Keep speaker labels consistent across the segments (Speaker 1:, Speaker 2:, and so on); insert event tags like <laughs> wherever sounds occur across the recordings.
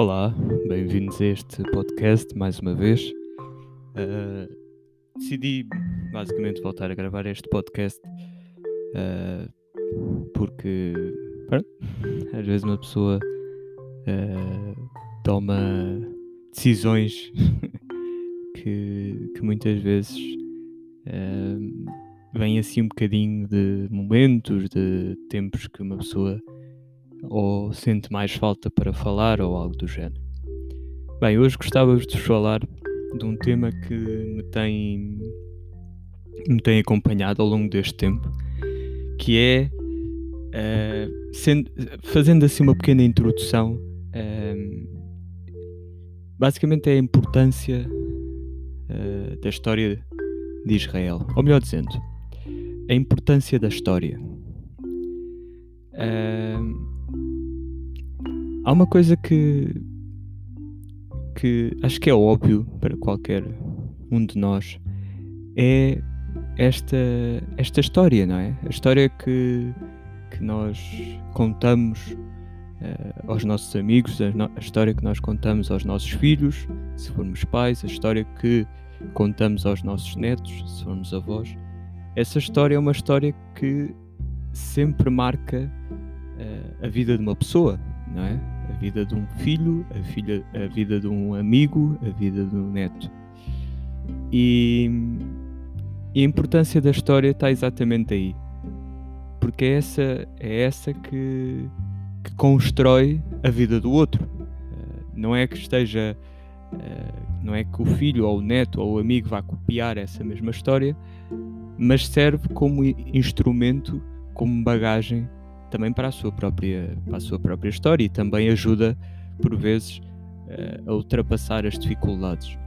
Speaker 1: Olá, bem-vindos a este podcast mais uma vez. Uh, decidi basicamente voltar a gravar este podcast uh, porque <laughs> às vezes uma pessoa uh, toma decisões <laughs> que, que, muitas vezes vêm assim um bocadinho de momentos, de tempos que uma pessoa ou sente mais falta para falar ou algo do género. Bem, hoje gostava de falar de um tema que me tem, me tem acompanhado ao longo deste tempo, que é uh, sendo, fazendo assim uma pequena introdução, uh, basicamente é a importância uh, da história de Israel, ou melhor dizendo, a importância da história. Uh, Há uma coisa que que acho que é óbvio para qualquer um de nós é esta esta história, não é? A história que que nós contamos uh, aos nossos amigos, a, no, a história que nós contamos aos nossos filhos, se formos pais, a história que contamos aos nossos netos, se formos avós. Essa história é uma história que sempre marca uh, a vida de uma pessoa, não é? A vida de um filho, a, filha, a vida de um amigo, a vida de um neto. E, e a importância da história está exatamente aí. Porque é essa, é essa que, que constrói a vida do outro. Uh, não é que esteja. Uh, não é que o filho ou o neto ou o amigo vá copiar essa mesma história, mas serve como instrumento, como bagagem também para a sua própria, para a sua própria história e também ajuda, por vezes, uh, a ultrapassar as dificuldades.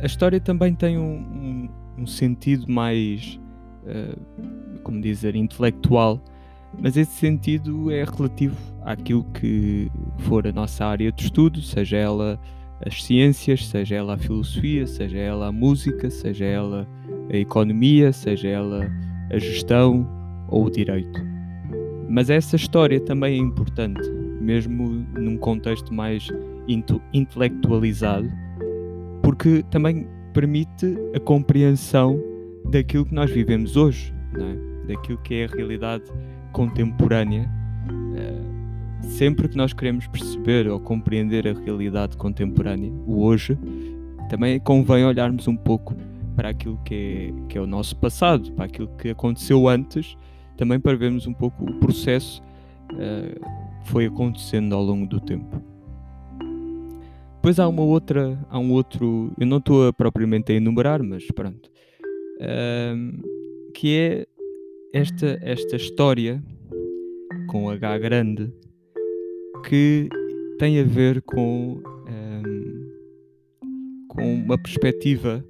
Speaker 1: A história também tem um, um, um sentido mais, uh, como dizer, intelectual, mas esse sentido é relativo àquilo que for a nossa área de estudo, seja ela as ciências, seja ela a filosofia, seja ela a música, seja ela a economia, seja ela a gestão, ou o direito. Mas essa história também é importante, mesmo num contexto mais intelectualizado, porque também permite a compreensão daquilo que nós vivemos hoje, é? daquilo que é a realidade contemporânea. Uh, sempre que nós queremos perceber ou compreender a realidade contemporânea, o hoje, também convém olharmos um pouco para aquilo que é, que é o nosso passado, para aquilo que aconteceu antes também para vermos um pouco o processo uh, que foi acontecendo ao longo do tempo. Depois há uma outra, há um outro, eu não estou propriamente a enumerar, mas pronto, uh, que é esta, esta história com H grande que tem a ver com, um, com uma perspectiva,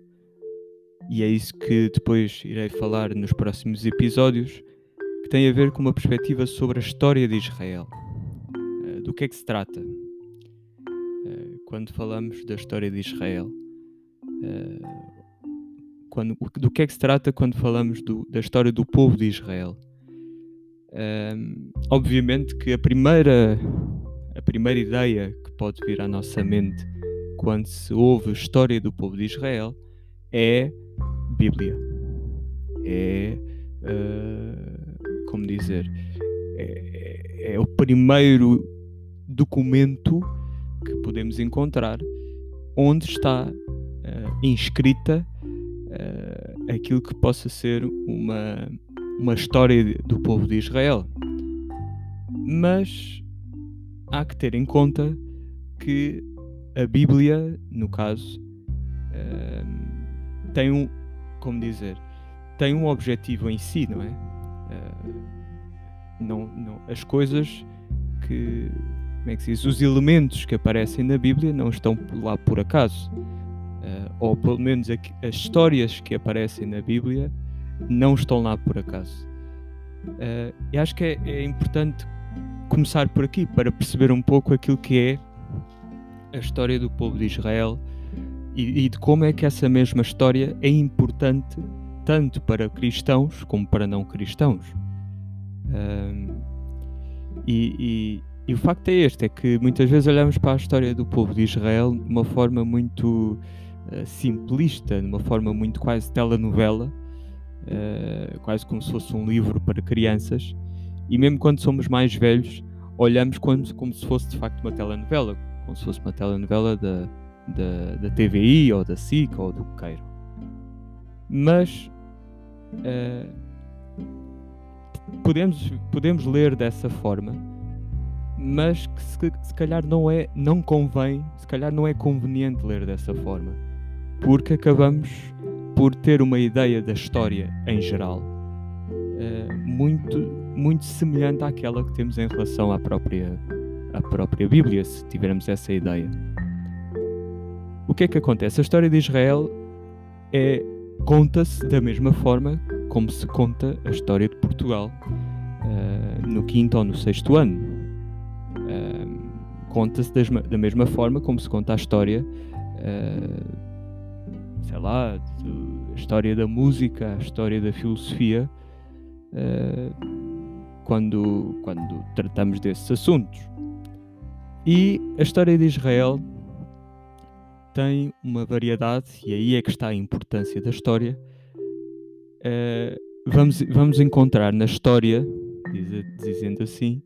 Speaker 1: e é isso que depois irei falar nos próximos episódios, tem a ver com uma perspectiva sobre a história de Israel. Uh, do que é que se trata? Uh, quando falamos da história de Israel, uh, quando, do que é que se trata quando falamos do, da história do povo de Israel? obviamente que a primeira, a primeira ideia que pode vir à nossa mente quando se ouve história do povo de Israel é Bíblia. É uh, como dizer, é, é, o primeiro documento que podemos encontrar onde está uh, inscrita uh, aquilo que possa ser uma, uma história do povo de Israel. Mas há que ter em conta que a Bíblia, no caso, uh, tem um, como dizer, tem um objetivo em si, não é? Não, não, as coisas que. Como é que se diz? Os elementos que aparecem na Bíblia não estão lá por acaso. Uh, ou pelo menos as histórias que aparecem na Bíblia não estão lá por acaso. Uh, e acho que é, é, importante começar por aqui para perceber um pouco aquilo que é a história do povo de Israel e, e de como é que essa mesma história é importante tanto para cristãos como para não cristãos. Um, e, e, e o facto é este, é que muitas vezes olhamos para a história do povo de Israel de uma forma muito uh, simplista, de uma forma muito quase telenovela, uh, quase como se fosse um livro para crianças, e mesmo quando somos mais velhos, olhamos como, como se fosse de facto uma telenovela, como se fosse uma telenovela da, da, da TVI ou da SIC ou do que queiram. Mas uh, podemos, podemos ler dessa forma, mas que se, se calhar não é, não convém, se calhar não é conveniente ler dessa forma, porque acabamos por ter uma ideia da história em geral uh, muito, muito semelhante àquela que temos em relação à própria, à própria Bíblia, se tivermos essa ideia. O que é que acontece? A história de Israel é conta-se da mesma forma como se conta a história de Portugal uh, no quinto ou no sexto ano. Uh, conta-se da mesma forma como se conta a história, uh, sei lá, de, a história da música, a história da filosofia, quando, quando tratamos desses assuntos. E a história de Israel tem uma variedade, e aí é que está a importância da história. Uh, vamos, vamos encontrar na história, diz, dizendo assim,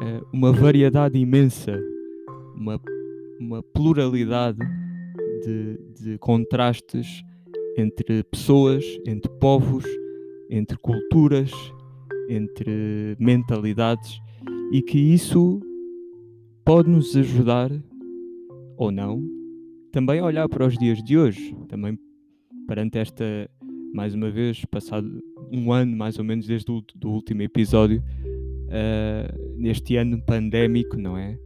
Speaker 1: uh, uma variedade imensa, uma, uma pluralidade de, de contrastes entre pessoas, entre povos, entre culturas, entre mentalidades, e que isso pode nos ajudar ou não também olhar para os dias de hoje, também perante esta, mais uma vez, passado um ano mais ou menos desde o do último episódio, uh, neste ano pandémico, não é?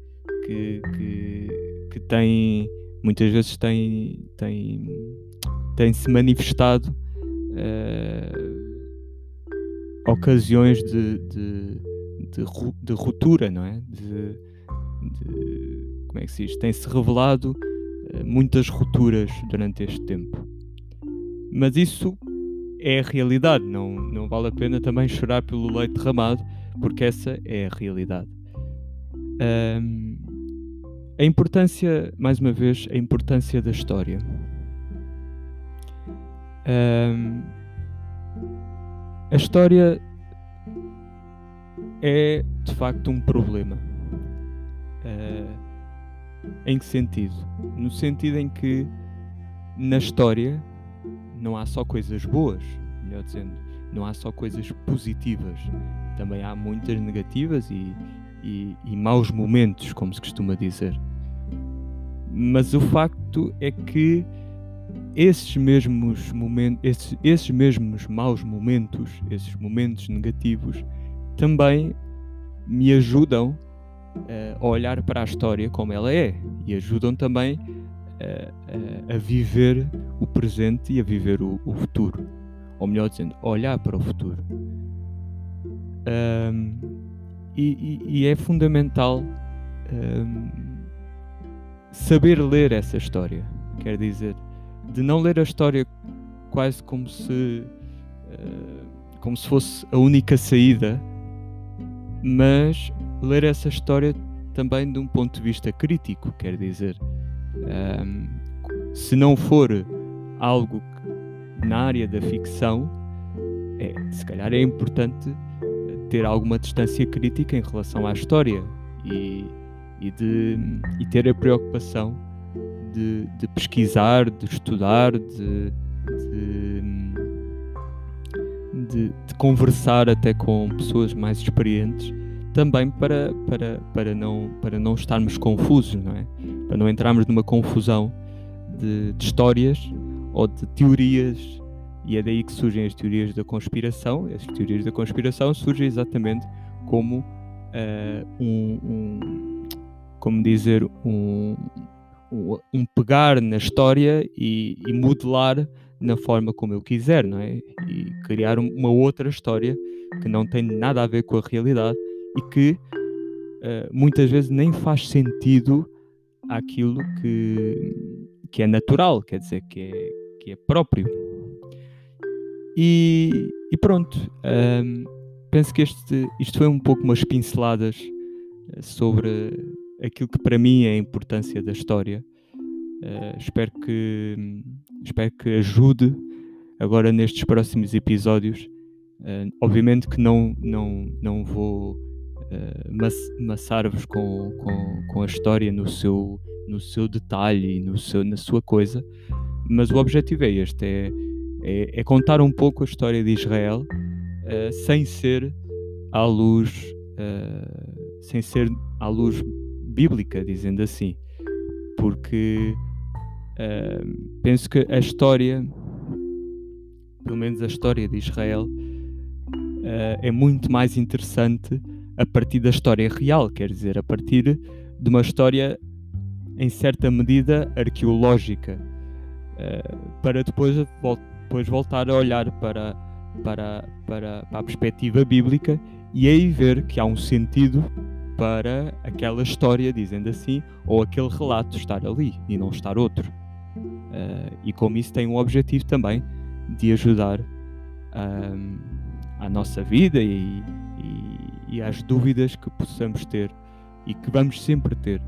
Speaker 1: Que, que, que tem, muitas vezes tem, tem, tem se manifestado uh, ocasiões de, de, de, de, ruptura, não é? De, de, como é que se diz? Tem-se revelado eh, muitas rupturas durante este tempo. Mas isso é a realidade, não, não vale a pena também chorar pelo leite derramado, porque essa é a realidade. Um, a importância, mais uma vez, a importância da história. Um, a história é de facto um problema. Uh, em que sentido? No sentido em que na história não há só coisas boas, melhor dizendo, não há só coisas positivas, também há muitas negativas e, e, e maus momentos, como se costuma dizer. Mas o facto é que esses mesmos momentos, esses, esses mesmos maus momentos, esses momentos negativos, também me ajudam uh, a olhar para a história como ela é e ajudam também a, a, viver o presente e a viver o, o, futuro. Ou melhor dizendo, olhar para o futuro. Um, e, e, e, é fundamental um, saber ler essa história. Quer dizer, de não ler a história quase como se, uh, como se fosse a única saída, mas ler essa história também de um ponto de vista crítico, quer dizer, um, se não for algo na área da ficção, é, se calhar é importante ter alguma distância crítica em relação à história e, e, de, e ter a preocupação de, de pesquisar, de estudar, de, de, de conversar até com pessoas mais experientes também para, para, para, não, para não estarmos confusos, não é? Para não entrarmos numa confusão de, de histórias ou de teorias, e é daí que surgem as teorias da conspiração. As teorias da conspiração surgem exatamente como uh, um, um, como dizer, um, um pegar na história e, e, modelar na forma como eu quiser, não é? E criar uma outra história que não tem nada a ver com a realidade e que uh, muitas vezes nem faz sentido àquilo que, que é natural, quer dizer, que é, que é próprio. E, e pronto, um, penso que este, isto foi um pouco umas pinceladas sobre aquilo que para mim é a importância da história. Uh, espero que espero que ajude agora nestes próximos episódios. Uh, obviamente que não não não vou uh, maçar-vos com, com, com a história no seu no seu detalhe seu na sua coisa, mas o objetivo é este: é, é, é contar um pouco a história de Israel uh, sem ser à luz sem ser à luz bíblica, dizendo assim, porque uh, penso que a história, pelo menos a história de Israel, uh, é muito mais interessante a partir da história real, quer dizer, a partir de uma história em certa medida arqueológica, uh, para depois, depois voltar a olhar para, para, para, para a perspectiva bíblica e aí ver que há um sentido para aquela história, dizendo assim, ou aquele relato estar ali e não estar outro. Uh, e como isso tem um objetivo também de ajudar à nossa vida e, e, às dúvidas que possamos ter e que vamos sempre ter.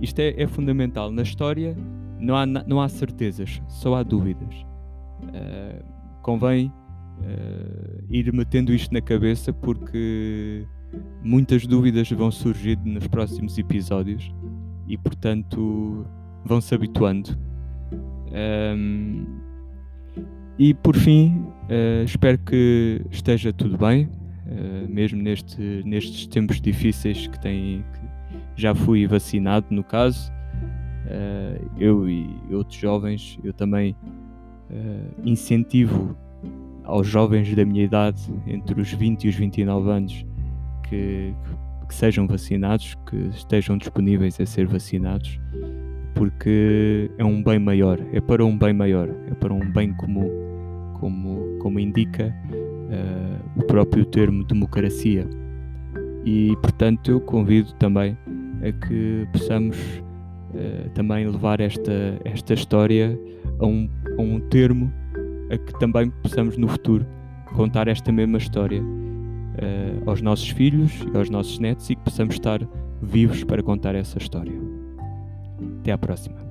Speaker 1: Isto é, é fundamental. Na história não há, não há certezas, só há dúvidas. Uh, convém uh, ir metendo isto na cabeça porque muitas dúvidas vão surgir nos próximos episódios e, portanto, vão se habituando. Um, e por fim, uh, espero que esteja tudo bem, uh, mesmo neste, nestes tempos difíceis que, tem, que já fui vacinado, no caso. Uh, eu e outros jovens, eu também incentivo aos jovens da minha idade, entre os 20 e os 29 anos, que, que sejam vacinados, que estejam disponíveis a ser vacinados, porque é um bem maior, é para um bem maior, é para um bem comum, como, como indica o próprio termo democracia. E portanto eu convido também a que possamos uh, também levar esta, esta história a um, a um termo a que também possamos no futuro contar esta mesma história uh, aos nossos filhos e aos nossos netos e que possamos estar vivos para contar essa história. Até à próxima.